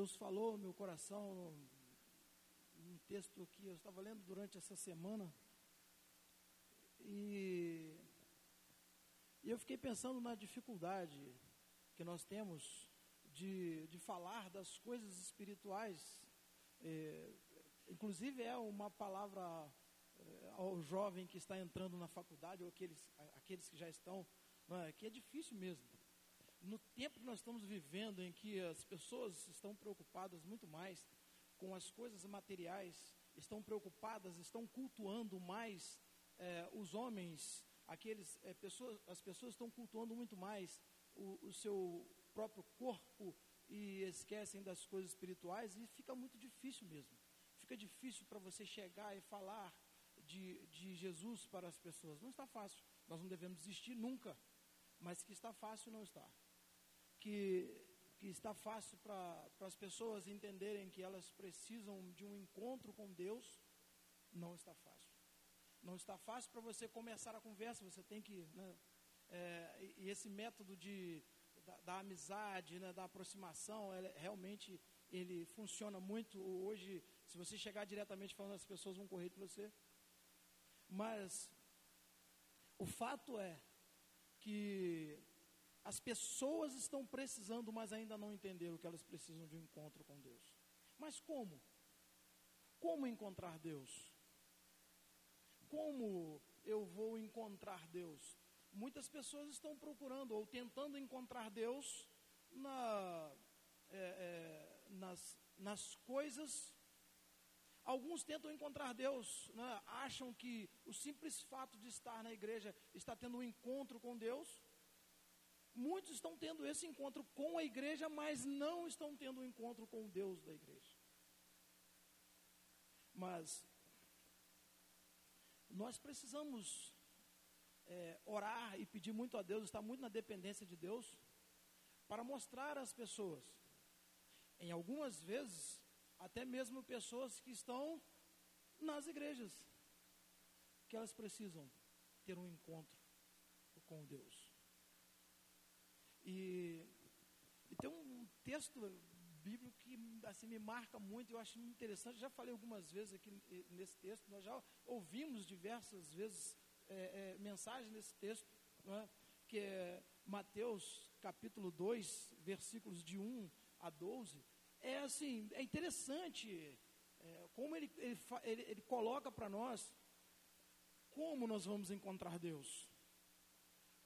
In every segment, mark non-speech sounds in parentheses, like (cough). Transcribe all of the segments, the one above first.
Deus falou meu coração, um texto que eu estava lendo durante essa semana, e, e eu fiquei pensando na dificuldade que nós temos de, de falar das coisas espirituais. É, inclusive é uma palavra é, ao jovem que está entrando na faculdade, ou aqueles, aqueles que já estão, é, que é difícil mesmo. No tempo que nós estamos vivendo, em que as pessoas estão preocupadas muito mais com as coisas materiais, estão preocupadas, estão cultuando mais é, os homens, aqueles é, pessoas, as pessoas estão cultuando muito mais o, o seu próprio corpo e esquecem das coisas espirituais e fica muito difícil mesmo. Fica difícil para você chegar e falar de, de Jesus para as pessoas. Não está fácil. Nós não devemos desistir nunca. Mas que está fácil, não está. Que, que está fácil para as pessoas entenderem que elas precisam de um encontro com Deus, não está fácil. Não está fácil para você começar a conversa, você tem que. Né, é, e esse método de da, da amizade, né, da aproximação, ela, realmente ele funciona muito. Hoje, se você chegar diretamente falando, as pessoas vão correr de você. Mas o fato é que as pessoas estão precisando, mas ainda não entenderam que elas precisam de um encontro com Deus. Mas como? Como encontrar Deus? Como eu vou encontrar Deus? muitas pessoas estão procurando ou tentando encontrar Deus na, é, é, nas, nas coisas. Alguns tentam encontrar Deus, né? acham que o simples fato de estar na igreja está tendo um encontro com Deus. Muitos estão tendo esse encontro com a igreja, mas não estão tendo um encontro com o Deus da igreja. Mas nós precisamos é, orar e pedir muito a Deus, estar muito na dependência de Deus, para mostrar às pessoas, em algumas vezes, até mesmo pessoas que estão nas igrejas, que elas precisam ter um encontro com Deus. E, e tem um texto bíblico que assim me marca muito, eu acho interessante. Já falei algumas vezes aqui nesse texto, nós já ouvimos diversas vezes é, é, nesse texto, é? que é Mateus capítulo 2, versículos de 1 a 12. É assim, é interessante é, como ele, ele, ele, ele coloca para nós como nós vamos encontrar Deus.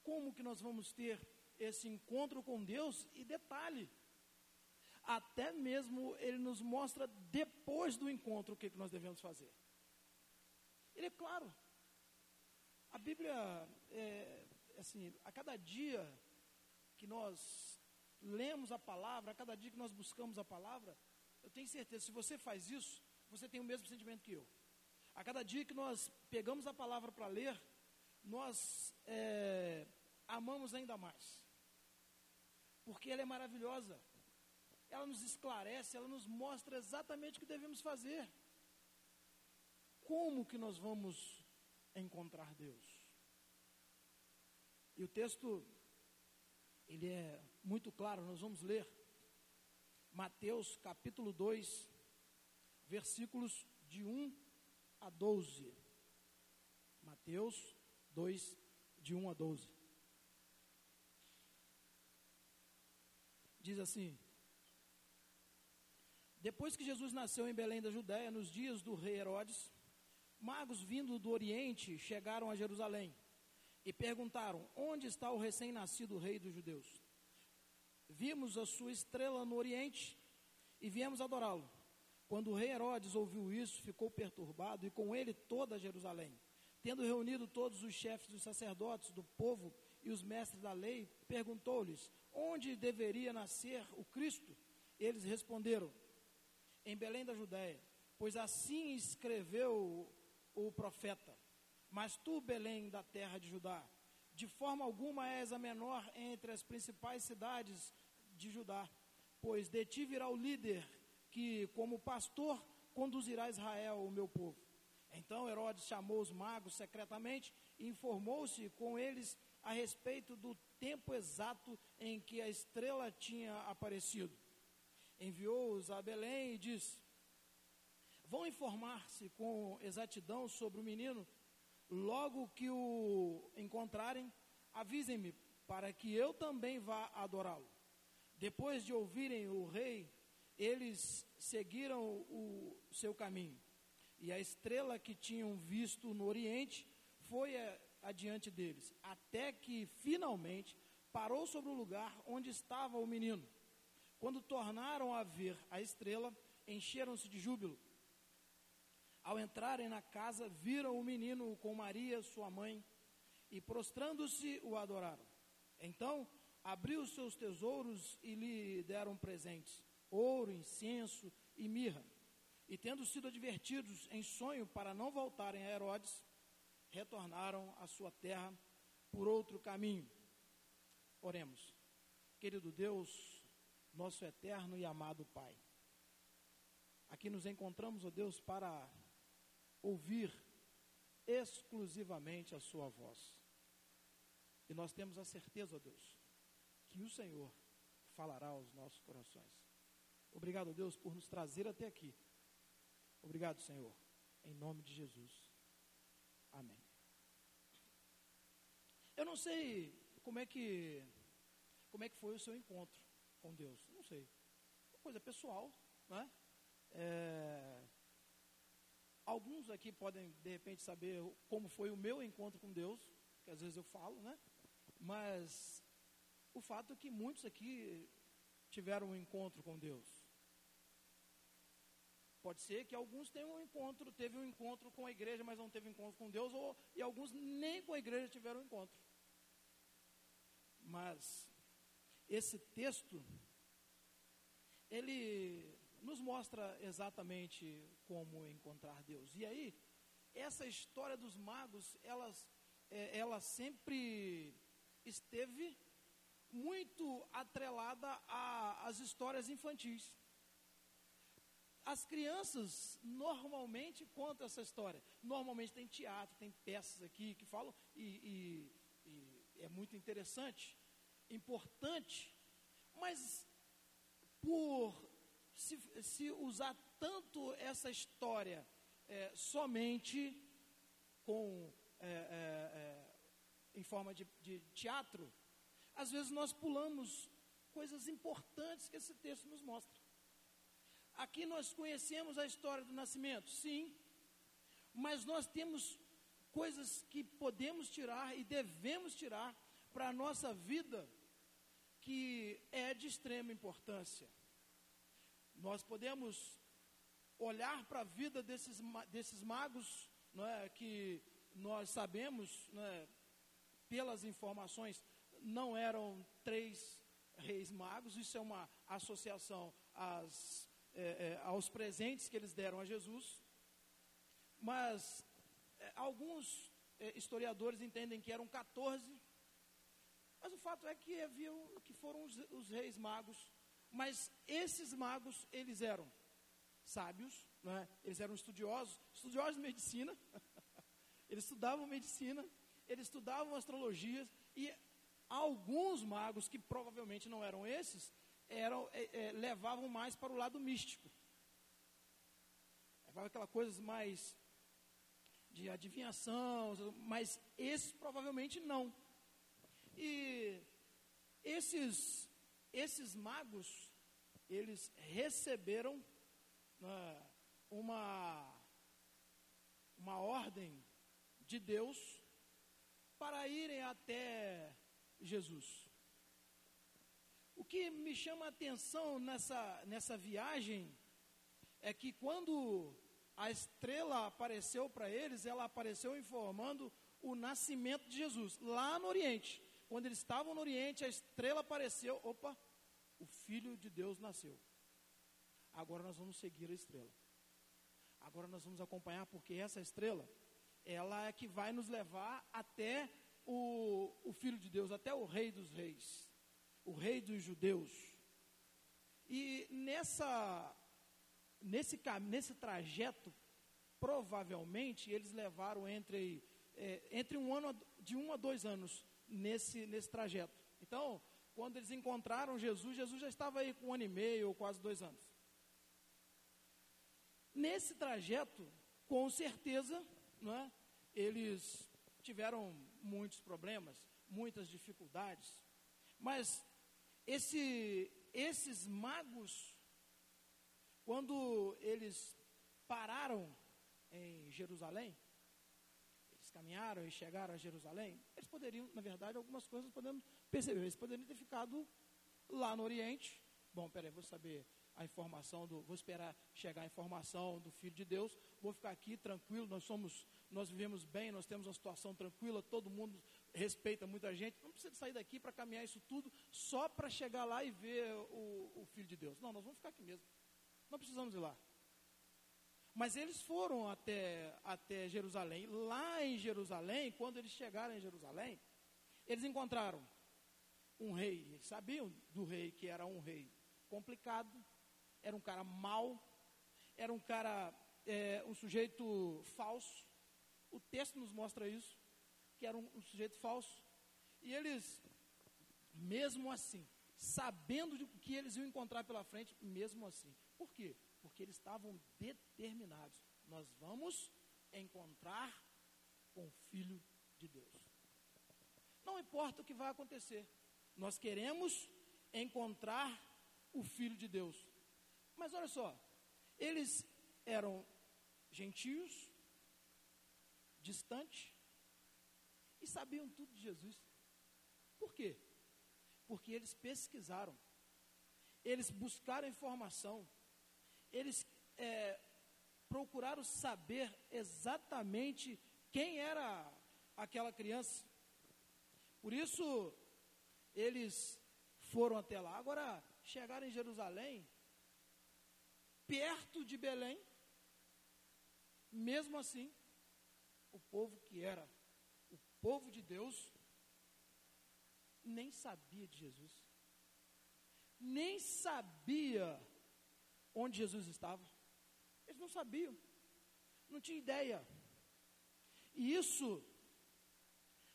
Como que nós vamos ter esse encontro com Deus e detalhe, até mesmo ele nos mostra depois do encontro o que, que nós devemos fazer. Ele é claro, a Bíblia, é, assim, a cada dia que nós lemos a palavra, a cada dia que nós buscamos a palavra, eu tenho certeza, se você faz isso, você tem o mesmo sentimento que eu. A cada dia que nós pegamos a palavra para ler, nós é, amamos ainda mais. Porque ela é maravilhosa. Ela nos esclarece, ela nos mostra exatamente o que devemos fazer. Como que nós vamos encontrar Deus. E o texto, ele é muito claro, nós vamos ler Mateus capítulo 2, versículos de 1 a 12. Mateus 2, de 1 a 12. Diz assim: Depois que Jesus nasceu em Belém da Judéia, nos dias do rei Herodes, magos vindo do Oriente chegaram a Jerusalém e perguntaram: Onde está o recém-nascido rei dos judeus? Vimos a sua estrela no Oriente e viemos adorá-lo. Quando o rei Herodes ouviu isso, ficou perturbado e com ele toda Jerusalém. Tendo reunido todos os chefes dos sacerdotes do povo e os mestres da lei, perguntou-lhes: Onde deveria nascer o Cristo? Eles responderam: Em Belém da Judéia, pois assim escreveu o profeta. Mas tu, Belém, da terra de Judá, de forma alguma és a menor entre as principais cidades de Judá, pois de ti virá o líder que, como pastor, conduzirá Israel, o meu povo. Então Herodes chamou os magos secretamente e informou-se com eles a respeito do tempo exato em que a estrela tinha aparecido. enviou-os a Belém e disse: Vão informar-se com exatidão sobre o menino. Logo que o encontrarem, avisem-me, para que eu também vá adorá-lo. Depois de ouvirem o rei, eles seguiram o seu caminho. E a estrela que tinham visto no Oriente foi adiante deles, até que finalmente parou sobre o lugar onde estava o menino. Quando tornaram a ver a estrela, encheram-se de júbilo. Ao entrarem na casa, viram o menino com Maria, sua mãe, e prostrando-se o adoraram. Então, abriu seus tesouros e lhe deram presentes: ouro, incenso e mirra. E tendo sido advertidos em sonho para não voltarem a Herodes, retornaram à sua terra por outro caminho. Oremos. Querido Deus, nosso eterno e amado Pai. Aqui nos encontramos, ó Deus, para ouvir exclusivamente a Sua voz. E nós temos a certeza, ó Deus, que o Senhor falará aos nossos corações. Obrigado, Deus, por nos trazer até aqui. Obrigado, Senhor. Em nome de Jesus. Amém. Eu não sei como é que como é que foi o seu encontro com Deus. Não sei. Uma coisa pessoal, né? É, Alguns aqui podem, de repente, saber como foi o meu encontro com Deus, que às vezes eu falo, né? Mas o fato é que muitos aqui tiveram um encontro com Deus. Pode ser que alguns tenham um encontro, teve um encontro com a igreja, mas não teve um encontro com Deus, ou, e alguns nem com a igreja tiveram um encontro. Mas esse texto, ele nos mostra exatamente como encontrar Deus. E aí, essa história dos magos, elas, é, ela sempre esteve muito atrelada às histórias infantis. As crianças normalmente contam essa história. Normalmente tem teatro, tem peças aqui que falam, e, e, é muito interessante, importante, mas por se, se usar tanto essa história é, somente com, é, é, é, em forma de, de teatro, às vezes nós pulamos coisas importantes que esse texto nos mostra. Aqui nós conhecemos a história do nascimento, sim, mas nós temos coisas que podemos tirar e devemos tirar para a nossa vida que é de extrema importância. Nós podemos olhar para a vida desses, desses magos, é, que nós sabemos, é, pelas informações, não eram três reis magos, isso é uma associação às, é, é, aos presentes que eles deram a Jesus. Mas alguns é, historiadores entendem que eram 14, mas o fato é que havia, que foram os, os reis magos mas esses magos, eles eram sábios, é? eles eram estudiosos, estudiosos de medicina, (laughs) eles estudavam medicina, eles estudavam astrologia, e alguns magos, que provavelmente não eram esses, eram, é, é, levavam mais para o lado místico. Levavam aquela coisa mais de adivinhação, mas esses provavelmente não. E esses esses magos, eles receberam né, uma, uma ordem de Deus para irem até Jesus. O que me chama a atenção nessa, nessa viagem é que quando a estrela apareceu para eles, ela apareceu informando o nascimento de Jesus, lá no Oriente. Quando eles estavam no Oriente, a estrela apareceu. Opa, o Filho de Deus nasceu. Agora nós vamos seguir a estrela. Agora nós vamos acompanhar, porque essa estrela, ela é que vai nos levar até o, o Filho de Deus, até o Rei dos Reis, o Rei dos Judeus. E nessa, nesse, nesse trajeto, provavelmente eles levaram entre, é, entre um ano, de um a dois anos nesse, nesse trajeto. Então, quando eles encontraram Jesus, Jesus já estava aí com um ano e meio ou quase dois anos. Nesse trajeto, com certeza, não é, eles tiveram muitos problemas, muitas dificuldades, mas esse, esses magos, quando eles pararam em Jerusalém, eles caminharam e chegaram a Jerusalém, eles poderiam, na verdade, algumas coisas podemos perceber, eles poderiam ter ficado lá no Oriente. Bom, peraí, vou saber a informação do, vou esperar chegar a informação do Filho de Deus, vou ficar aqui tranquilo, nós somos, nós vivemos bem, nós temos uma situação tranquila, todo mundo respeita muita gente, não precisa sair daqui para caminhar isso tudo só para chegar lá e ver o, o Filho de Deus. Não, nós vamos ficar aqui mesmo. Não precisamos ir lá. Mas eles foram até, até Jerusalém. Lá em Jerusalém, quando eles chegaram em Jerusalém, eles encontraram um rei. Eles sabiam do rei que era um rei complicado, era um cara mau, era um cara, é, um sujeito falso. O texto nos mostra isso, que era um, um sujeito falso. E eles, mesmo assim, sabendo de que eles iam encontrar pela frente, mesmo assim. Por quê? Porque eles estavam determinados. Nós vamos encontrar com o Filho de Deus. Não importa o que vai acontecer, nós queremos encontrar o Filho de Deus. Mas olha só, eles eram gentios, distantes, e sabiam tudo de Jesus. Por quê? Porque eles pesquisaram, eles buscaram informação, eles é, procuraram saber exatamente quem era aquela criança. Por isso, eles foram até lá. Agora, chegaram em Jerusalém, perto de Belém, mesmo assim, o povo que era o povo de Deus nem sabia de Jesus, nem sabia onde Jesus estava. Eles não sabiam, não tinham ideia. E isso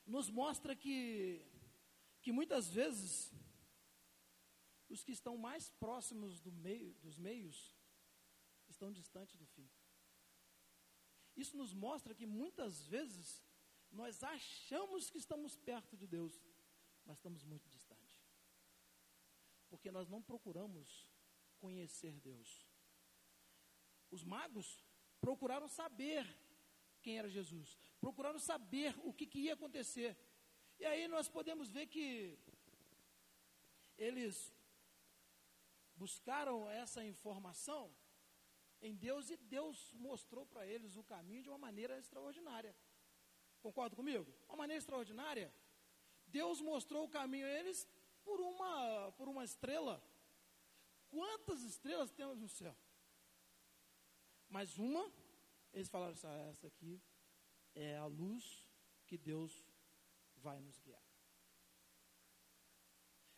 nos mostra que, que muitas vezes os que estão mais próximos do meio, dos meios estão distantes do fim. Isso nos mostra que muitas vezes nós achamos que estamos perto de Deus, mas estamos muito distantes. Porque nós não procuramos conhecer Deus. Os magos procuraram saber quem era Jesus, procuraram saber o que, que ia acontecer. E aí nós podemos ver que eles buscaram essa informação em Deus e Deus mostrou para eles o caminho de uma maneira extraordinária. Concorda comigo? Uma maneira extraordinária. Deus mostrou o caminho a eles por uma, por uma estrela. Quantas estrelas temos no céu? Mas uma, eles falaram assim, ah, essa aqui é a luz que Deus vai nos guiar.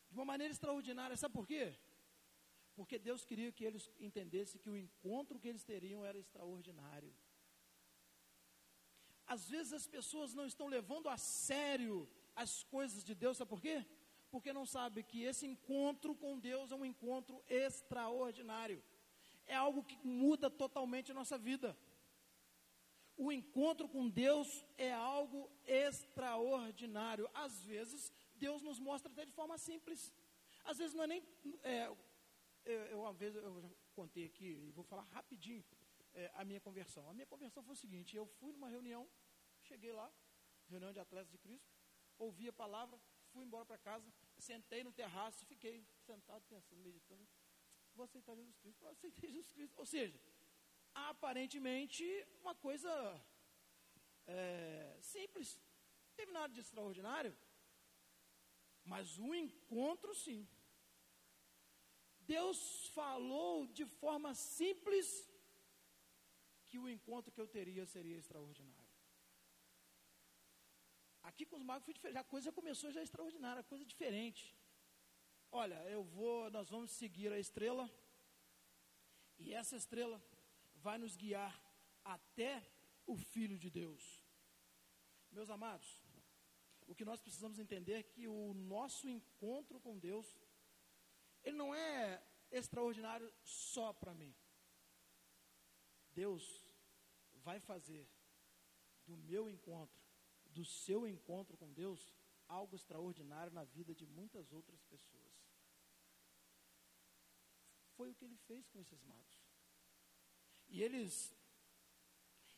De uma maneira extraordinária, sabe por quê? Porque Deus queria que eles entendessem que o encontro que eles teriam era extraordinário. Às vezes as pessoas não estão levando a sério as coisas de Deus, sabe por quê? Porque não sabe que esse encontro com Deus é um encontro extraordinário. É algo que muda totalmente a nossa vida. O encontro com Deus é algo extraordinário. Às vezes, Deus nos mostra até de forma simples. Às vezes não é nem. É, eu, eu, uma vez eu já contei aqui, e vou falar rapidinho é, a minha conversão. A minha conversão foi o seguinte: eu fui numa reunião, cheguei lá, reunião de atletas de Cristo, ouvi a palavra, fui embora para casa, sentei no terraço, fiquei sentado pensando, meditando. Vou aceitar Jesus Cristo, vou aceitar Jesus Cristo. Ou seja, aparentemente uma coisa é, simples, não teve nada de extraordinário, mas o encontro sim. Deus falou de forma simples que o encontro que eu teria seria extraordinário. Aqui com os magos foi diferente, a coisa começou já extraordinária, coisa diferente. Olha, eu vou, nós vamos seguir a estrela, e essa estrela vai nos guiar até o Filho de Deus. Meus amados, o que nós precisamos entender é que o nosso encontro com Deus, ele não é extraordinário só para mim. Deus vai fazer do meu encontro, do seu encontro com Deus, algo extraordinário na vida de muitas outras pessoas. Foi o que ele fez com esses magos. E eles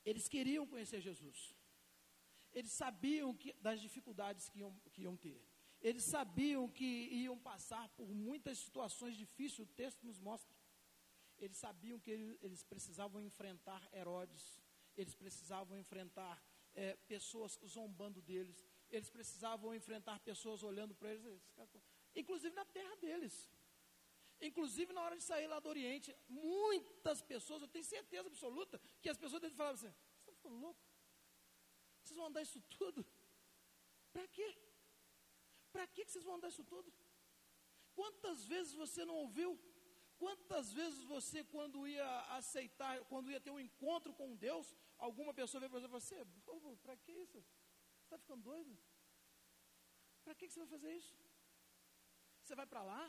eles queriam conhecer Jesus. Eles sabiam que, das dificuldades que iam, que iam ter. Eles sabiam que iam passar por muitas situações difíceis, o texto nos mostra. Eles sabiam que eles precisavam enfrentar Herodes, eles precisavam enfrentar é, pessoas zombando deles, eles precisavam enfrentar pessoas olhando para eles, inclusive na terra deles. Inclusive na hora de sair lá do Oriente, muitas pessoas, eu tenho certeza absoluta, que as pessoas devem falar assim: você está ficando louco? Vocês vão andar isso tudo? Para quê? Para que vocês vão andar isso tudo? Quantas vezes você não ouviu? Quantas vezes você, quando ia aceitar, quando ia ter um encontro com Deus, alguma pessoa veio para você e falou assim, bobo, para que isso? Você está ficando doido? Para que você vai fazer isso? Você vai para lá?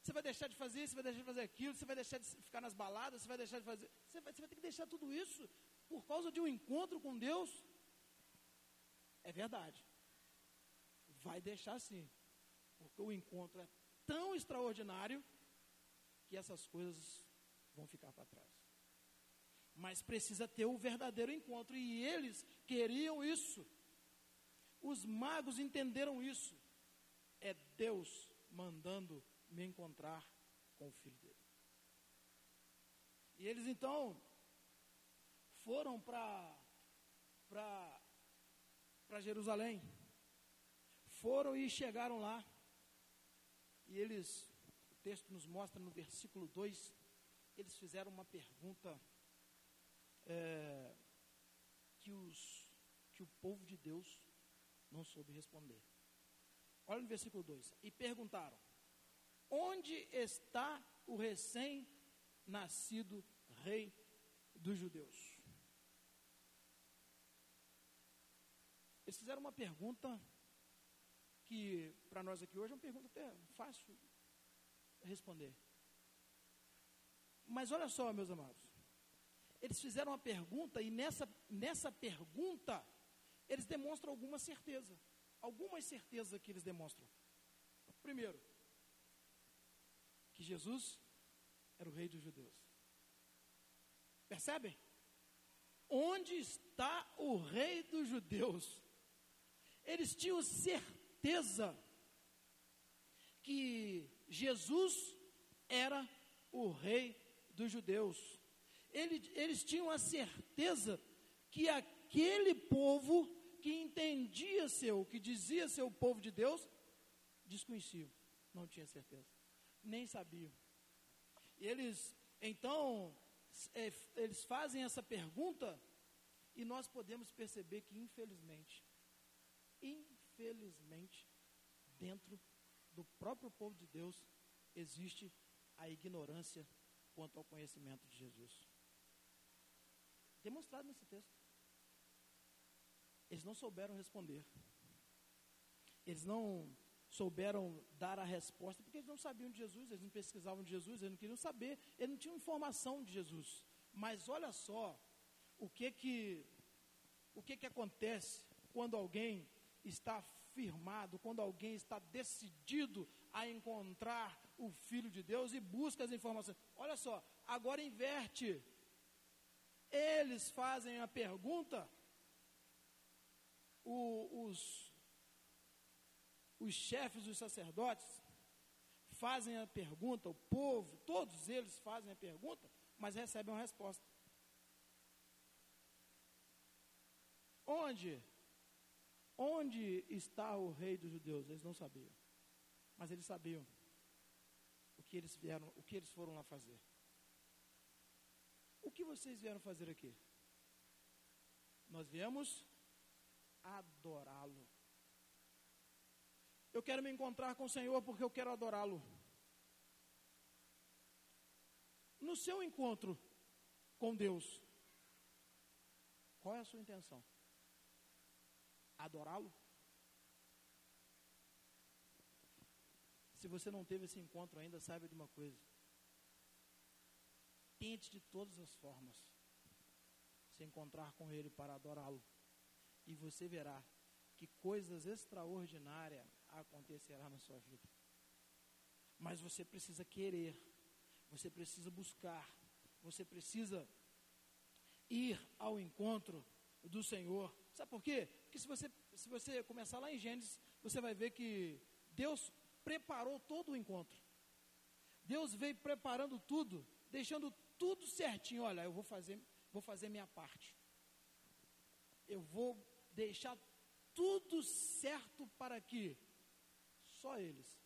Você vai deixar de fazer isso, você vai deixar de fazer aquilo, você vai deixar de ficar nas baladas, você vai deixar de fazer. Você vai, você vai ter que deixar tudo isso por causa de um encontro com Deus. É verdade. Vai deixar sim. Porque o encontro é tão extraordinário que essas coisas vão ficar para trás. Mas precisa ter o verdadeiro encontro. E eles queriam isso. Os magos entenderam isso. É Deus mandando me encontrar com o filho dele. E eles então foram para para Jerusalém. Foram e chegaram lá. E eles, o texto nos mostra no versículo 2, eles fizeram uma pergunta é, que, os, que o povo de Deus não soube responder. Olha no versículo 2: E perguntaram: Onde está o recém-nascido rei dos judeus? Eles fizeram uma pergunta que, para nós aqui hoje, é uma pergunta até fácil responder. Mas olha só, meus amados. Eles fizeram uma pergunta e nessa, nessa pergunta eles demonstram alguma certeza. Algumas certezas que eles demonstram. Primeiro, que Jesus era o rei dos judeus. Percebem? Onde está o rei dos judeus? Eles tinham certeza que Jesus era o rei dos judeus. Eles, eles tinham a certeza que aquele povo que entendia ser, o que dizia ser o povo de Deus, desconheciam, não tinha certeza nem sabiam. Eles, então, é, eles fazem essa pergunta e nós podemos perceber que, infelizmente, infelizmente, dentro do próprio povo de Deus, existe a ignorância quanto ao conhecimento de Jesus. Demonstrado nesse texto. Eles não souberam responder. Eles não souberam dar a resposta, porque eles não sabiam de Jesus, eles não pesquisavam de Jesus, eles não queriam saber, eles não tinham informação de Jesus. Mas olha só o que que o que que acontece quando alguém está firmado, quando alguém está decidido a encontrar o filho de Deus e busca as informações. Olha só, agora inverte. Eles fazem a pergunta, o, os os chefes dos sacerdotes fazem a pergunta, o povo, todos eles fazem a pergunta, mas recebem uma resposta. Onde? Onde está o rei dos judeus? Eles não sabiam. Mas eles sabiam o que eles vieram, o que eles foram lá fazer. O que vocês vieram fazer aqui? Nós viemos adorá-lo. Eu quero me encontrar com o Senhor porque eu quero adorá-lo. No seu encontro com Deus, qual é a sua intenção? Adorá-lo? Se você não teve esse encontro ainda, saiba de uma coisa: de todas as formas se encontrar com Ele para adorá-lo. E você verá que coisas extraordinárias acontecerão na sua vida. Mas você precisa querer, você precisa buscar, você precisa ir ao encontro do Senhor. Sabe por quê? Porque se você, se você começar lá em Gênesis, você vai ver que Deus preparou todo o encontro. Deus veio preparando tudo, deixando tudo certinho. Olha, eu vou fazer, vou fazer minha parte. Eu vou deixar tudo certo para que só eles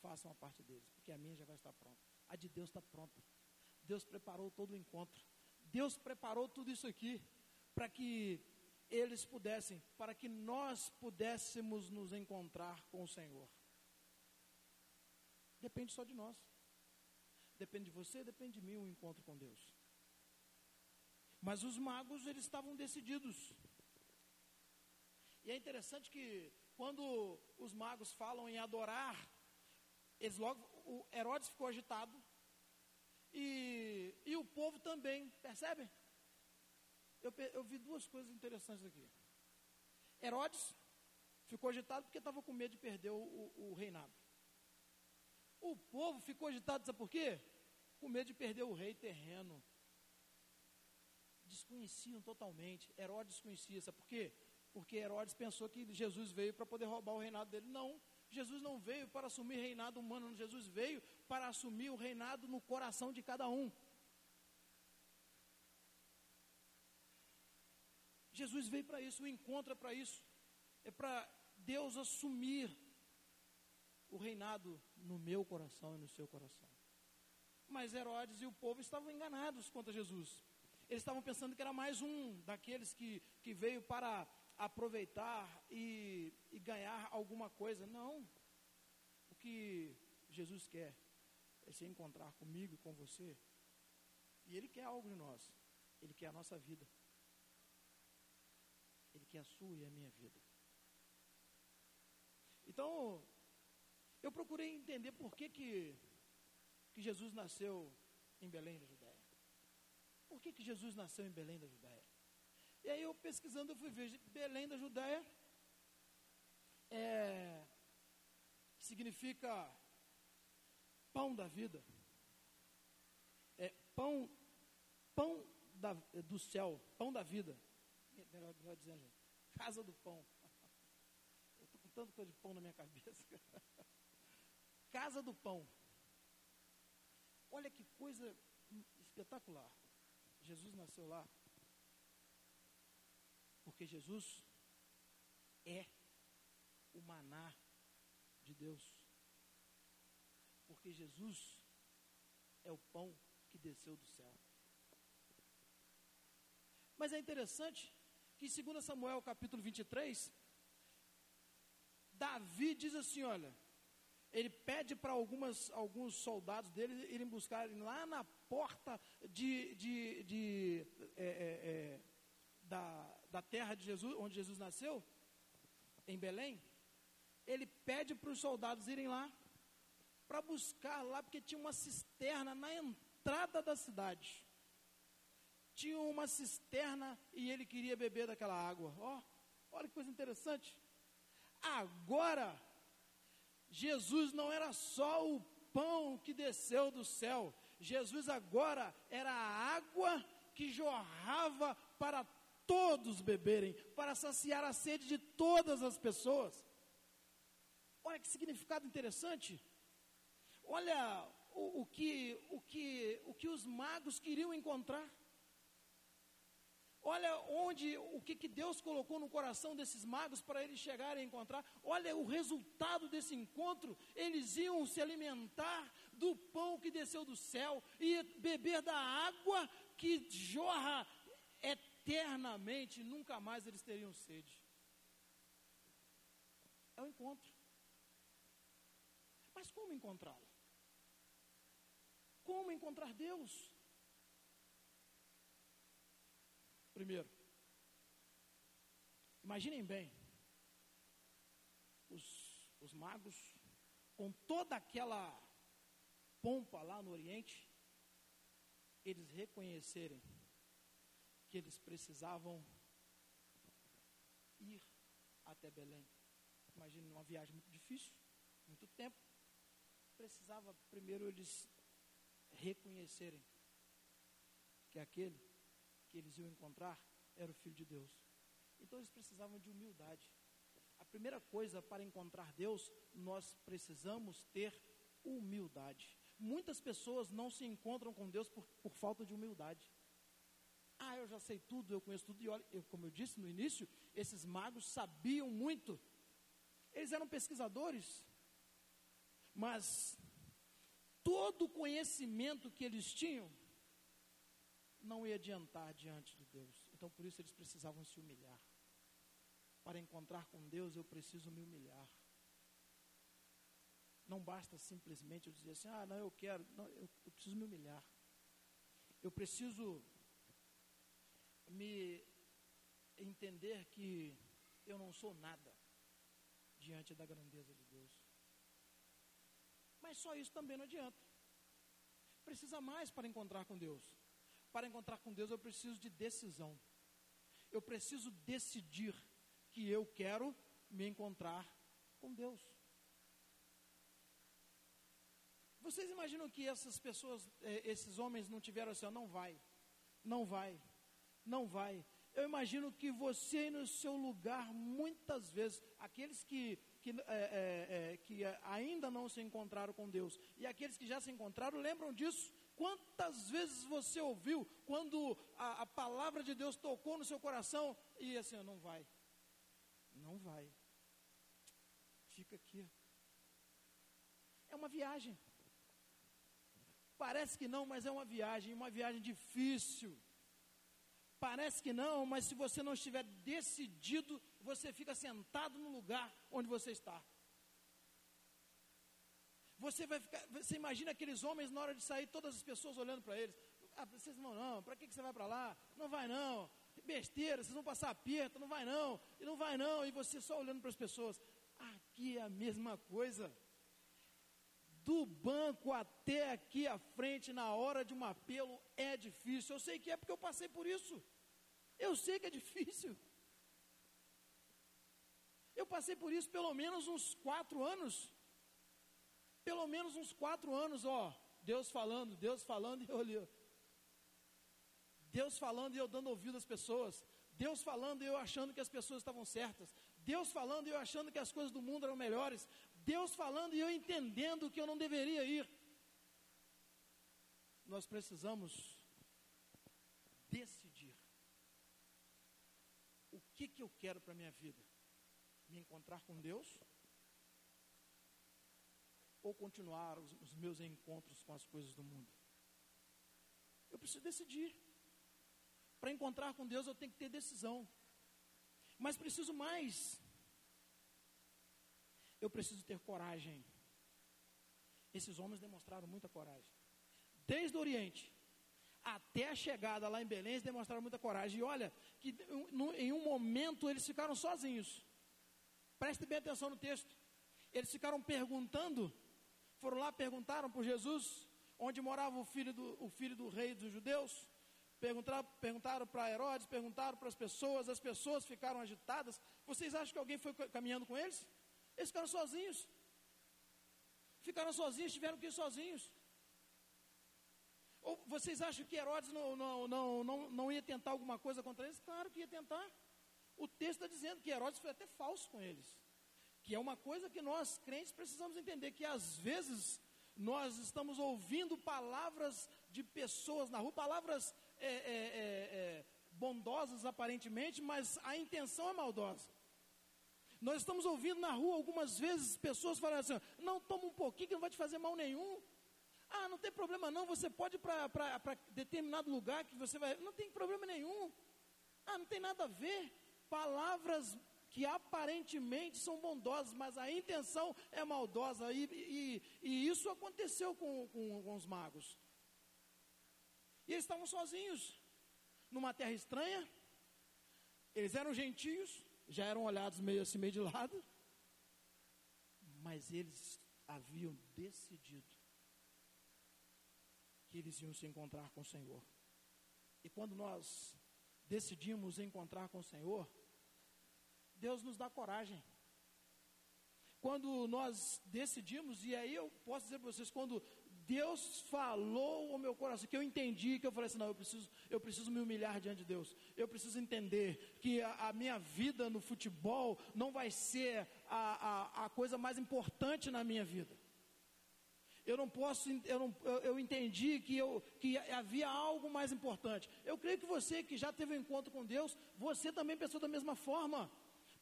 façam a parte deles, porque a minha já vai estar pronta. A de Deus está pronta. Deus preparou todo o encontro. Deus preparou tudo isso aqui para que eles pudessem, para que nós pudéssemos nos encontrar com o Senhor. Depende só de nós. Depende de você, depende de mim o encontro com Deus. Mas os magos, eles estavam decididos. E é interessante que quando os magos falam em adorar, eles logo, o Herodes ficou agitado e, e o povo também, percebem? Eu, eu vi duas coisas interessantes aqui. Herodes ficou agitado porque estava com medo de perder o, o, o reinado. O povo ficou agitado, sabe por quê? Com medo de perder o rei terreno. Desconheciam totalmente. Herodes desconhecia, sabe por quê? Porque Herodes pensou que Jesus veio para poder roubar o reinado dele. Não, Jesus não veio para assumir reinado humano, Jesus veio para assumir o reinado no coração de cada um. Jesus veio para isso, o encontro é para isso. É para Deus assumir o reinado no meu coração e no seu coração. Mas Herodes e o povo estavam enganados quanto a Jesus. Eles estavam pensando que era mais um daqueles que, que veio para aproveitar e, e ganhar alguma coisa. Não. O que Jesus quer é se encontrar comigo e com você. E Ele quer algo de nós. Ele quer a nossa vida. Ele quer a sua e a minha vida. Então, eu procurei entender por que, que, que Jesus nasceu em Belém da Judéia. Por que, que Jesus nasceu em Belém da Judéia? E aí eu pesquisando, eu fui ver Belém da Judéia, é, significa pão da vida. É pão, pão da, do céu, pão da vida. Melhor, melhor dizendo, casa do pão. (laughs) Eu estou com tanta coisa de pão na minha cabeça. (laughs) casa do pão. Olha que coisa espetacular. Jesus nasceu lá. Porque Jesus é o maná de Deus. Porque Jesus é o pão que desceu do céu. Mas é interessante que em 2 Samuel capítulo 23, Davi diz assim: olha, ele pede para alguns soldados dele irem buscar lá na porta de, de, de é, é, é, da, da terra de Jesus, onde Jesus nasceu, em Belém. Ele pede para os soldados irem lá para buscar lá, porque tinha uma cisterna na entrada da cidade. Tinha uma cisterna e ele queria beber daquela água. Ó, oh, olha que coisa interessante. Agora, Jesus não era só o pão que desceu do céu, Jesus agora era a água que jorrava para todos beberem, para saciar a sede de todas as pessoas. Olha que significado interessante. Olha o, o, que, o, que, o que os magos queriam encontrar. Olha onde, o que, que Deus colocou no coração desses magos para eles chegarem a encontrar. Olha o resultado desse encontro. Eles iam se alimentar do pão que desceu do céu e beber da água que jorra eternamente. Nunca mais eles teriam sede. É o encontro. Mas como encontrá-lo? Como encontrar Deus? Primeiro, imaginem bem, os, os magos com toda aquela pompa lá no Oriente, eles reconhecerem que eles precisavam ir até Belém. Imagine uma viagem muito difícil, muito tempo. Precisava primeiro eles reconhecerem que aquele que eles iam encontrar era o Filho de Deus. Então eles precisavam de humildade. A primeira coisa para encontrar Deus, nós precisamos ter humildade. Muitas pessoas não se encontram com Deus por, por falta de humildade. Ah, eu já sei tudo, eu conheço tudo. E olha, eu, como eu disse no início, esses magos sabiam muito. Eles eram pesquisadores. Mas todo o conhecimento que eles tinham não ia adiantar diante de Deus. Então, por isso, eles precisavam se humilhar. Para encontrar com Deus, eu preciso me humilhar. Não basta simplesmente eu dizer assim: ah, não, eu quero. Não, eu, eu preciso me humilhar. Eu preciso me entender que eu não sou nada diante da grandeza de Deus. Mas só isso também não adianta. Precisa mais para encontrar com Deus. Para encontrar com Deus eu preciso de decisão. Eu preciso decidir que eu quero me encontrar com Deus. Vocês imaginam que essas pessoas, eh, esses homens não tiveram assim, não vai, não vai, não vai. Eu imagino que você no seu lugar, muitas vezes, aqueles que, que, é, é, que ainda não se encontraram com Deus e aqueles que já se encontraram, lembram disso? Quantas vezes você ouviu quando a, a palavra de Deus tocou no seu coração e assim, não vai, não vai, fica aqui. É uma viagem. Parece que não, mas é uma viagem, uma viagem difícil. Parece que não, mas se você não estiver decidido, você fica sentado no lugar onde você está. Você vai ficar, você imagina aqueles homens na hora de sair, todas as pessoas olhando para eles. Ah, vocês não vão não, para que, que você vai para lá? Não vai não, besteira, vocês vão passar aperto, não vai não, e não vai não, e você só olhando para as pessoas. Aqui é a mesma coisa. Do banco até aqui à frente, na hora de um apelo, é difícil. Eu sei que é porque eu passei por isso. Eu sei que é difícil. Eu passei por isso pelo menos uns quatro anos. Pelo menos uns quatro anos, ó. Deus falando, Deus falando e eu olhando. Deus falando e eu dando ouvido às pessoas. Deus falando e eu achando que as pessoas estavam certas. Deus falando e eu achando que as coisas do mundo eram melhores. Deus falando e eu entendendo que eu não deveria ir. Nós precisamos decidir. O que, que eu quero para a minha vida? Me encontrar com Deus? Ou continuar os, os meus encontros com as coisas do mundo? Eu preciso decidir. Para encontrar com Deus eu tenho que ter decisão. Mas preciso mais eu preciso ter coragem. Esses homens demonstraram muita coragem. Desde o Oriente até a chegada lá em Belém, eles demonstraram muita coragem. E olha, que em um momento eles ficaram sozinhos. Preste bem atenção no texto. Eles ficaram perguntando, foram lá, perguntaram por Jesus, onde morava o filho do, o filho do rei dos judeus. Perguntaram, para Herodes, perguntaram para as pessoas, as pessoas ficaram agitadas. Vocês acham que alguém foi caminhando com eles? Eles ficaram sozinhos. Ficaram sozinhos, tiveram que ir sozinhos. Ou vocês acham que Herodes não, não, não, não, não ia tentar alguma coisa contra eles? Claro que ia tentar. O texto está dizendo que Herodes foi até falso com eles. Que é uma coisa que nós, crentes, precisamos entender: que às vezes nós estamos ouvindo palavras de pessoas na rua, palavras é, é, é, é bondosas aparentemente, mas a intenção é maldosa. Nós estamos ouvindo na rua algumas vezes pessoas falando assim: não, toma um pouquinho que não vai te fazer mal nenhum. Ah, não tem problema não, você pode ir para determinado lugar que você vai. Não tem problema nenhum. Ah, não tem nada a ver. Palavras que aparentemente são bondosas, mas a intenção é maldosa. E, e, e isso aconteceu com, com, com os magos. E eles estavam sozinhos, numa terra estranha. Eles eram gentios, já eram olhados meio assim, meio de lado, mas eles haviam decidido que eles iam se encontrar com o Senhor. E quando nós decidimos encontrar com o Senhor, Deus nos dá coragem. Quando nós decidimos, e aí eu posso dizer para vocês, quando Deus falou ao meu coração, que eu entendi, que eu falei assim, não, eu preciso, eu preciso me humilhar diante de Deus. Eu preciso entender que a, a minha vida no futebol não vai ser a, a, a, coisa mais importante na minha vida. Eu não posso, eu, não, eu, eu entendi que, eu, que havia algo mais importante. Eu creio que você que já teve um encontro com Deus, você também pensou da mesma forma.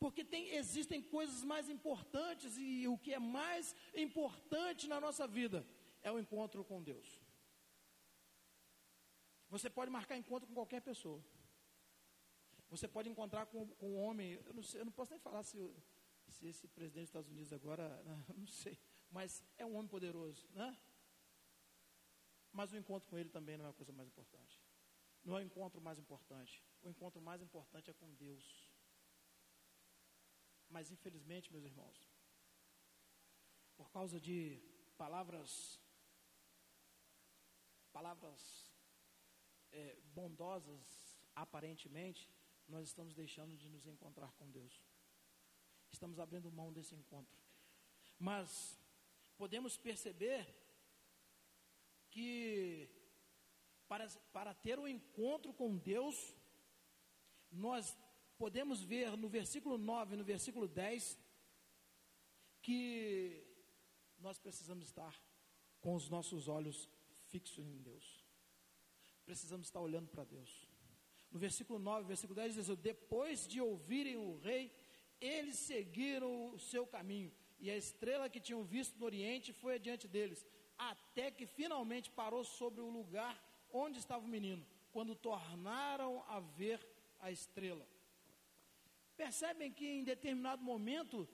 Porque tem, existem coisas mais importantes e o que é mais importante na nossa vida é o encontro com Deus. Você pode marcar encontro com qualquer pessoa. Você pode encontrar com, com um homem. Eu não, sei, eu não posso nem falar se, se esse presidente dos Estados Unidos agora. (laughs) Não sei. Mas é um homem poderoso, né? Mas o encontro com ele também não é a coisa mais importante. Não é o encontro mais importante. O encontro mais importante é com Deus. Mas infelizmente, meus irmãos, por causa de palavras palavras é, bondosas, aparentemente, nós estamos deixando de nos encontrar com Deus. Estamos abrindo mão desse encontro. Mas podemos perceber que para, para ter um encontro com Deus, nós podemos ver no versículo 9 e no versículo 10 que nós precisamos estar com os nossos olhos fixos em Deus. Precisamos estar olhando para Deus. No versículo 9, versículo 10 diz: Depois de ouvirem o rei, eles seguiram o seu caminho, e a estrela que tinham visto no Oriente foi adiante deles, até que finalmente parou sobre o lugar onde estava o menino, quando tornaram a ver a estrela. Percebem que em determinado momento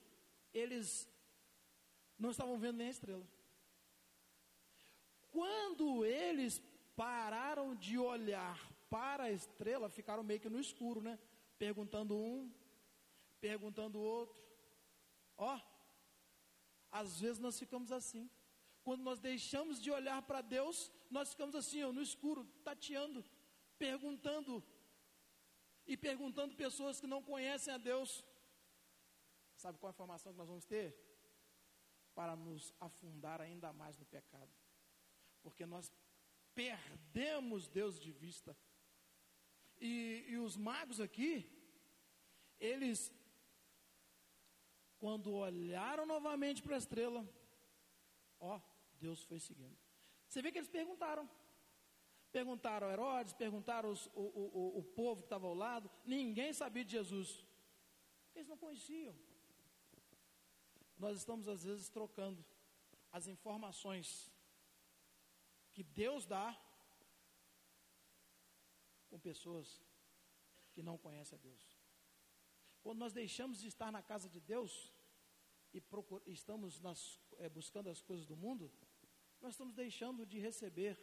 eles não estavam vendo nem a estrela. Quando eles pararam de olhar para a estrela, ficaram meio que no escuro, né? Perguntando um, perguntando o outro. Ó, às vezes nós ficamos assim. Quando nós deixamos de olhar para Deus, nós ficamos assim, ó, no escuro, tateando, perguntando e perguntando pessoas que não conhecem a Deus. Sabe qual a informação que nós vamos ter? Para nos afundar ainda mais no pecado porque nós perdemos Deus de vista. E, e os magos aqui, eles, quando olharam novamente para a estrela, ó, Deus foi seguindo. Você vê que eles perguntaram. Perguntaram a Herodes, perguntaram os, o, o, o povo que estava ao lado, ninguém sabia de Jesus. Eles não conheciam. Nós estamos, às vezes, trocando as informações que Deus dá com pessoas que não conhecem a Deus. Quando nós deixamos de estar na casa de Deus e estamos nas, é, buscando as coisas do mundo, nós estamos deixando de receber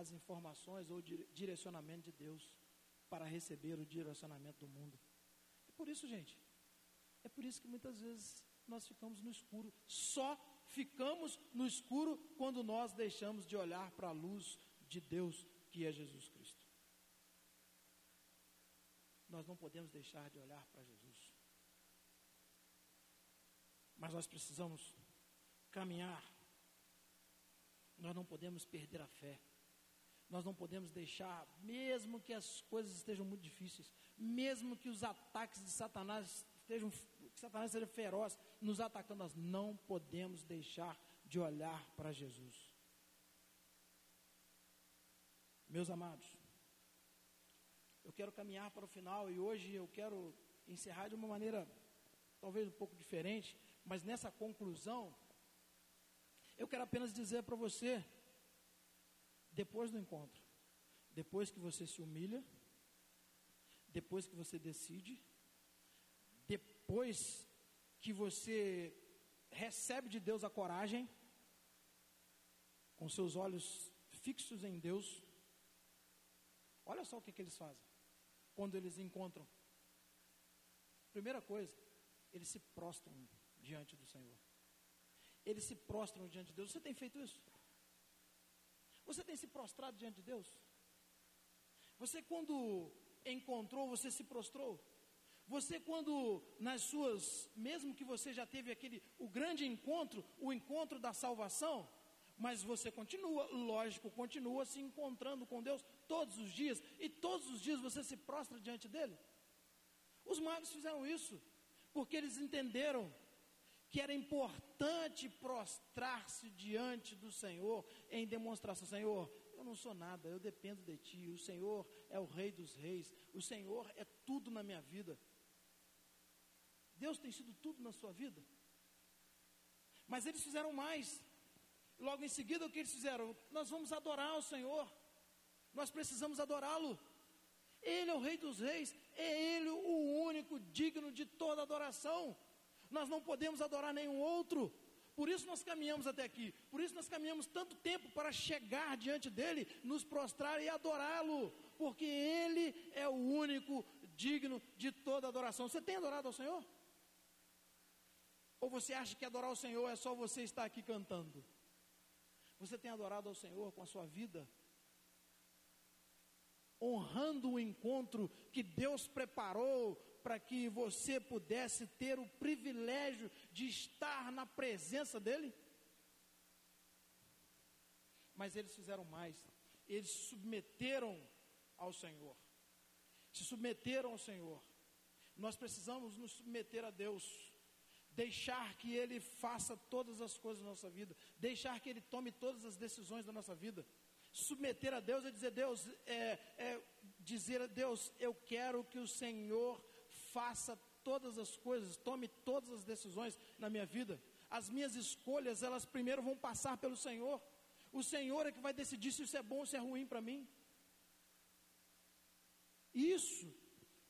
as informações ou direcionamento de Deus para receber o direcionamento do mundo. É por isso, gente, é por isso que muitas vezes nós ficamos no escuro, só ficamos no escuro quando nós deixamos de olhar para a luz de Deus, que é Jesus Cristo. Nós não podemos deixar de olhar para Jesus. Mas nós precisamos caminhar. Nós não podemos perder a fé. Nós não podemos deixar, mesmo que as coisas estejam muito difíceis, mesmo que os ataques de Satanás estejam que Satanás seja feroz nos atacando, nós não podemos deixar de olhar para Jesus. Meus amados, eu quero caminhar para o final e hoje eu quero encerrar de uma maneira talvez um pouco diferente, mas nessa conclusão, eu quero apenas dizer para você, depois do encontro, depois que você se humilha, depois que você decide, depois que você recebe de Deus a coragem, com seus olhos fixos em Deus, olha só o que, que eles fazem quando eles encontram. Primeira coisa, eles se prostram diante do Senhor. eles se prostram diante de Deus. Você tem feito isso? Você tem se prostrado diante de Deus? Você, quando encontrou, você se prostrou? Você, quando nas suas, mesmo que você já teve aquele, o grande encontro, o encontro da salvação, mas você continua, lógico, continua se encontrando com Deus todos os dias, e todos os dias você se prostra diante dele. Os magos fizeram isso, porque eles entenderam que era importante prostrar-se diante do Senhor em demonstração: Senhor, eu não sou nada, eu dependo de Ti, o Senhor é o Rei dos Reis, o Senhor é tudo na minha vida. Deus tem sido tudo na sua vida. Mas eles fizeram mais. Logo em seguida, o que eles fizeram? Nós vamos adorar o Senhor, nós precisamos adorá-lo. Ele é o Rei dos Reis, é Ele o único digno de toda adoração. Nós não podemos adorar nenhum outro. Por isso nós caminhamos até aqui. Por isso nós caminhamos tanto tempo para chegar diante dele, nos prostrar e adorá-lo, porque ele é o único digno de toda adoração. Você tem adorado ao Senhor? Ou você acha que adorar ao Senhor é só você estar aqui cantando? Você tem adorado ao Senhor com a sua vida? Honrando o encontro que Deus preparou para que você pudesse ter o privilégio de estar na presença dEle? Mas eles fizeram mais, eles se submeteram ao Senhor, se submeteram ao Senhor. Nós precisamos nos submeter a Deus, deixar que Ele faça todas as coisas da nossa vida, deixar que Ele tome todas as decisões da nossa vida. Submeter a Deus é dizer, Deus, é, é dizer a Deus, eu quero que o Senhor faça todas as coisas, tome todas as decisões na minha vida. As minhas escolhas, elas primeiro vão passar pelo Senhor. O Senhor é que vai decidir se isso é bom ou se é ruim para mim. Isso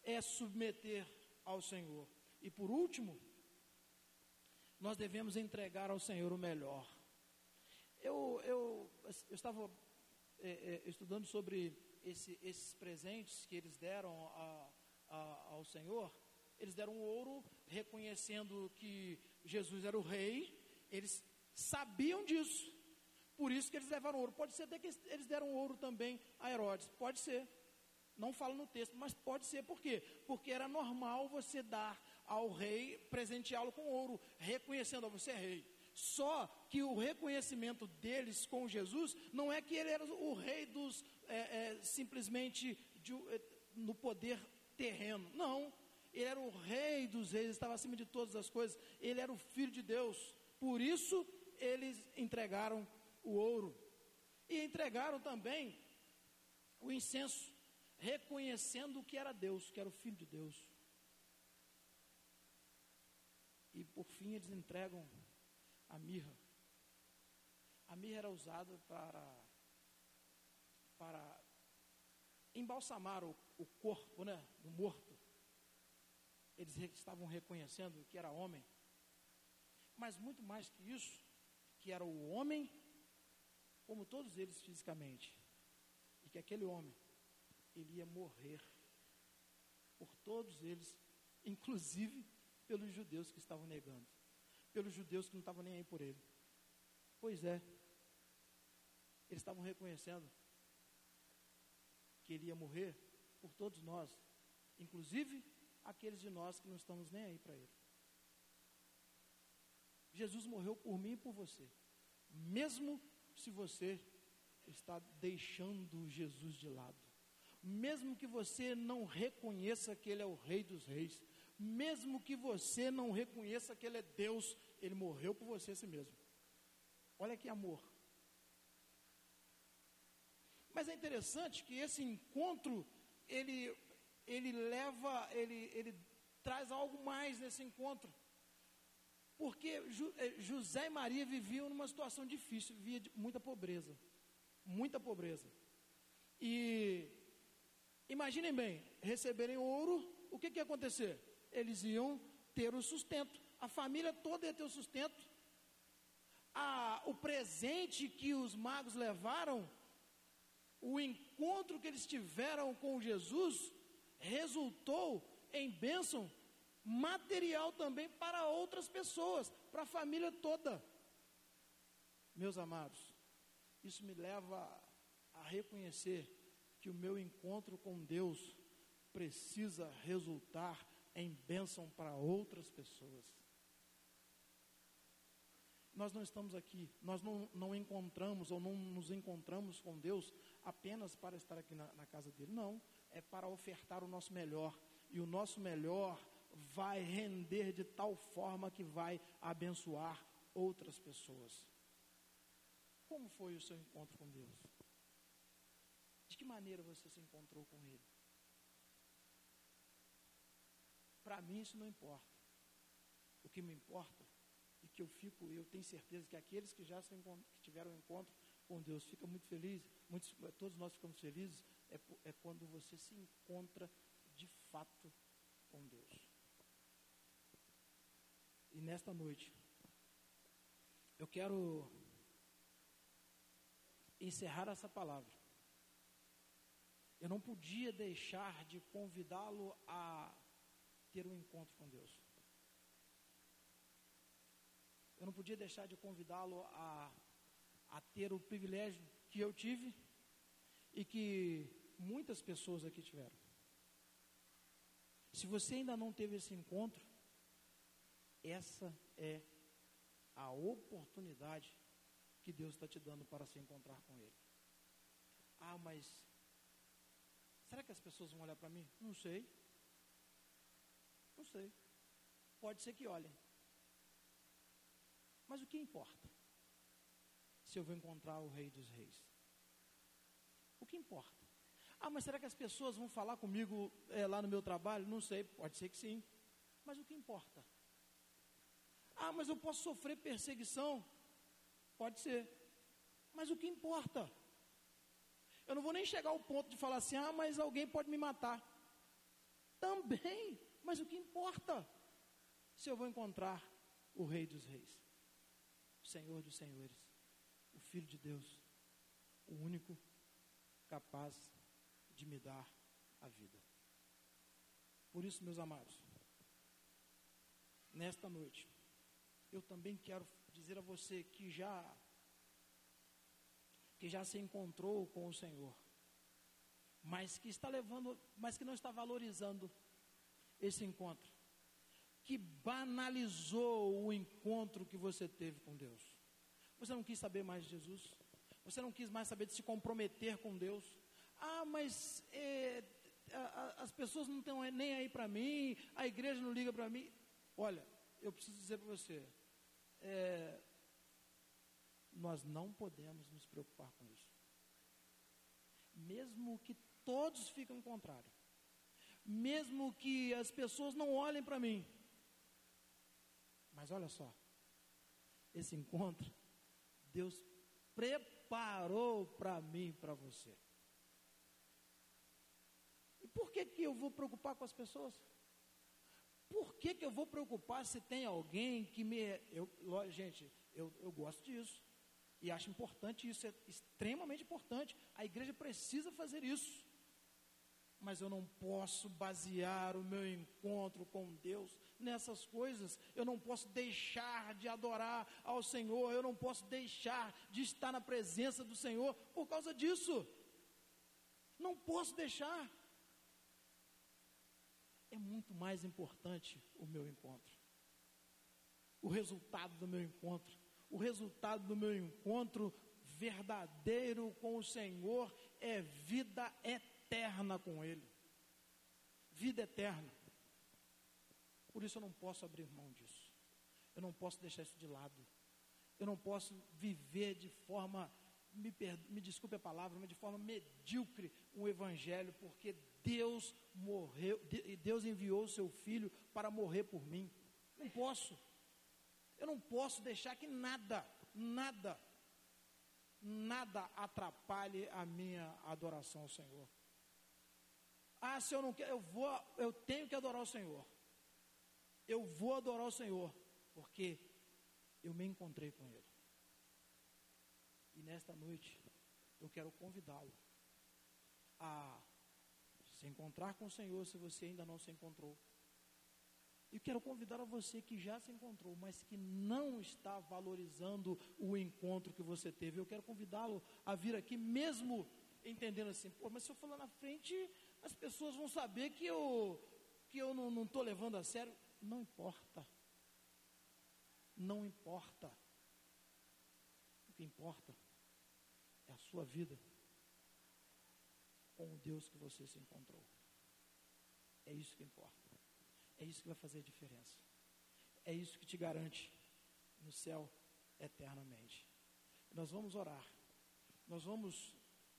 é submeter ao Senhor. E por último, nós devemos entregar ao Senhor o melhor. Eu, eu, eu estava é, é, estudando sobre esse, esses presentes que eles deram a, a, ao Senhor, eles deram ouro, reconhecendo que Jesus era o rei, eles sabiam disso, por isso que eles levaram ouro. Pode ser até que eles deram ouro também a Herodes, pode ser, não fala no texto, mas pode ser, por quê? Porque era normal você dar ao rei, presenteá-lo com ouro, reconhecendo, a você é rei. Só que o reconhecimento deles com Jesus não é que ele era o rei dos é, é, simplesmente de, é, no poder terreno. Não. Ele era o rei dos reis, estava acima de todas as coisas. Ele era o filho de Deus. Por isso, eles entregaram o ouro. E entregaram também o incenso, reconhecendo que era Deus, que era o filho de Deus. E por fim, eles entregam a mirra. A mirra era usada para, para embalsamar o, o corpo né, do morto. Eles estavam reconhecendo que era homem. Mas muito mais que isso, que era o homem, como todos eles fisicamente. E que aquele homem, ele ia morrer por todos eles, (laughs) inclusive pelos judeus que estavam negando, pelos judeus que não estavam nem aí por ele. Pois é, eles estavam reconhecendo que ele ia morrer por todos nós, inclusive aqueles de nós que não estamos nem aí para ele. Jesus morreu por mim e por você, mesmo se você está deixando Jesus de lado, mesmo que você não reconheça que Ele é o Rei dos Reis, mesmo que você não reconheça que Ele é Deus, Ele morreu por você si mesmo. Olha que amor. Mas é interessante que esse encontro, ele, ele leva, ele, ele traz algo mais nesse encontro. Porque eh, José e Maria viviam numa situação difícil, vivia de muita pobreza. Muita pobreza. E imaginem bem, receberem ouro, o que, que ia acontecer? Eles iam ter o sustento. A família toda ia ter o sustento. A, o presente que os magos levaram o encontro que eles tiveram com Jesus resultou em bênção material também para outras pessoas, para a família toda. Meus amados, isso me leva a reconhecer que o meu encontro com Deus precisa resultar em bênção para outras pessoas. Nós não estamos aqui, nós não, não encontramos ou não nos encontramos com Deus apenas para estar aqui na, na casa dele. Não, é para ofertar o nosso melhor. E o nosso melhor vai render de tal forma que vai abençoar outras pessoas. Como foi o seu encontro com Deus? De que maneira você se encontrou com Ele? Para mim isso não importa. O que me importa e que eu fico, eu tenho certeza que aqueles que já se que tiveram encontro com Deus ficam muito felizes, muitos, todos nós ficamos felizes, é, é quando você se encontra de fato com Deus. E nesta noite, eu quero encerrar essa palavra. Eu não podia deixar de convidá-lo a ter um encontro com Deus. Eu não podia deixar de convidá-lo a, a ter o privilégio que eu tive e que muitas pessoas aqui tiveram. Se você ainda não teve esse encontro, essa é a oportunidade que Deus está te dando para se encontrar com Ele. Ah, mas será que as pessoas vão olhar para mim? Não sei. Não sei. Pode ser que olhem. Mas o que importa? Se eu vou encontrar o Rei dos Reis. O que importa? Ah, mas será que as pessoas vão falar comigo é, lá no meu trabalho? Não sei, pode ser que sim. Mas o que importa? Ah, mas eu posso sofrer perseguição? Pode ser. Mas o que importa? Eu não vou nem chegar ao ponto de falar assim, ah, mas alguém pode me matar. Também. Mas o que importa? Se eu vou encontrar o Rei dos Reis, o Senhor dos Senhores, Filho de Deus, o único capaz de me dar a vida. Por isso, meus amados, nesta noite, eu também quero dizer a você que já que já se encontrou com o Senhor, mas que está levando, mas que não está valorizando esse encontro, que banalizou o encontro que você teve com Deus. Você não quis saber mais de Jesus, você não quis mais saber de se comprometer com Deus. Ah, mas é, a, a, as pessoas não estão nem aí para mim, a igreja não liga para mim. Olha, eu preciso dizer para você, é, nós não podemos nos preocupar com isso. Mesmo que todos fiquem contrário mesmo que as pessoas não olhem para mim. Mas olha só, esse encontro, Deus preparou para mim para você. E por que, que eu vou preocupar com as pessoas? Por que, que eu vou preocupar se tem alguém que me. Eu, gente, eu, eu gosto disso. E acho importante isso, é extremamente importante. A igreja precisa fazer isso mas eu não posso basear o meu encontro com Deus nessas coisas. Eu não posso deixar de adorar ao Senhor, eu não posso deixar de estar na presença do Senhor por causa disso. Não posso deixar. É muito mais importante o meu encontro. O resultado do meu encontro. O resultado do meu encontro verdadeiro com o Senhor é vida eterna com Ele. Vida eterna. Por isso eu não posso abrir mão disso. Eu não posso deixar isso de lado. Eu não posso viver de forma, me, me desculpe a palavra, mas de forma medíocre um evangelho, porque Deus morreu, Deus enviou o seu filho para morrer por mim. Não posso. Eu não posso deixar que nada, nada, nada atrapalhe a minha adoração ao Senhor. Ah, se eu não quero, eu vou, eu tenho que adorar o Senhor. Eu vou adorar o Senhor, porque eu me encontrei com Ele. E nesta noite, eu quero convidá-lo a se encontrar com o Senhor se você ainda não se encontrou. Eu quero convidar a você que já se encontrou, mas que não está valorizando o encontro que você teve. Eu quero convidá-lo a vir aqui, mesmo entendendo assim, pô, mas se eu falar na frente, as pessoas vão saber que eu, que eu não estou levando a sério. Não importa. Não importa. O que importa é a sua vida com o Deus que você se encontrou. É isso que importa. É isso que vai fazer a diferença. É isso que te garante no céu eternamente. Nós vamos orar. Nós vamos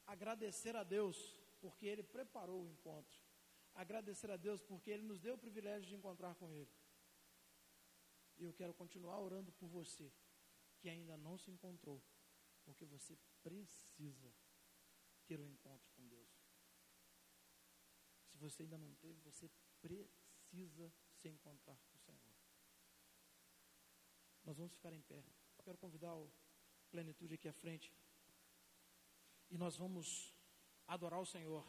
agradecer a Deus porque Ele preparou o encontro. Agradecer a Deus porque Ele nos deu o privilégio de encontrar com Ele. E eu quero continuar orando por você que ainda não se encontrou, porque você precisa ter um encontro com Deus. Se você ainda não teve, você precisa se encontrar com o Senhor. Nós vamos ficar em pé. Eu quero convidar o Plenitude aqui à frente. E nós vamos adorar o Senhor.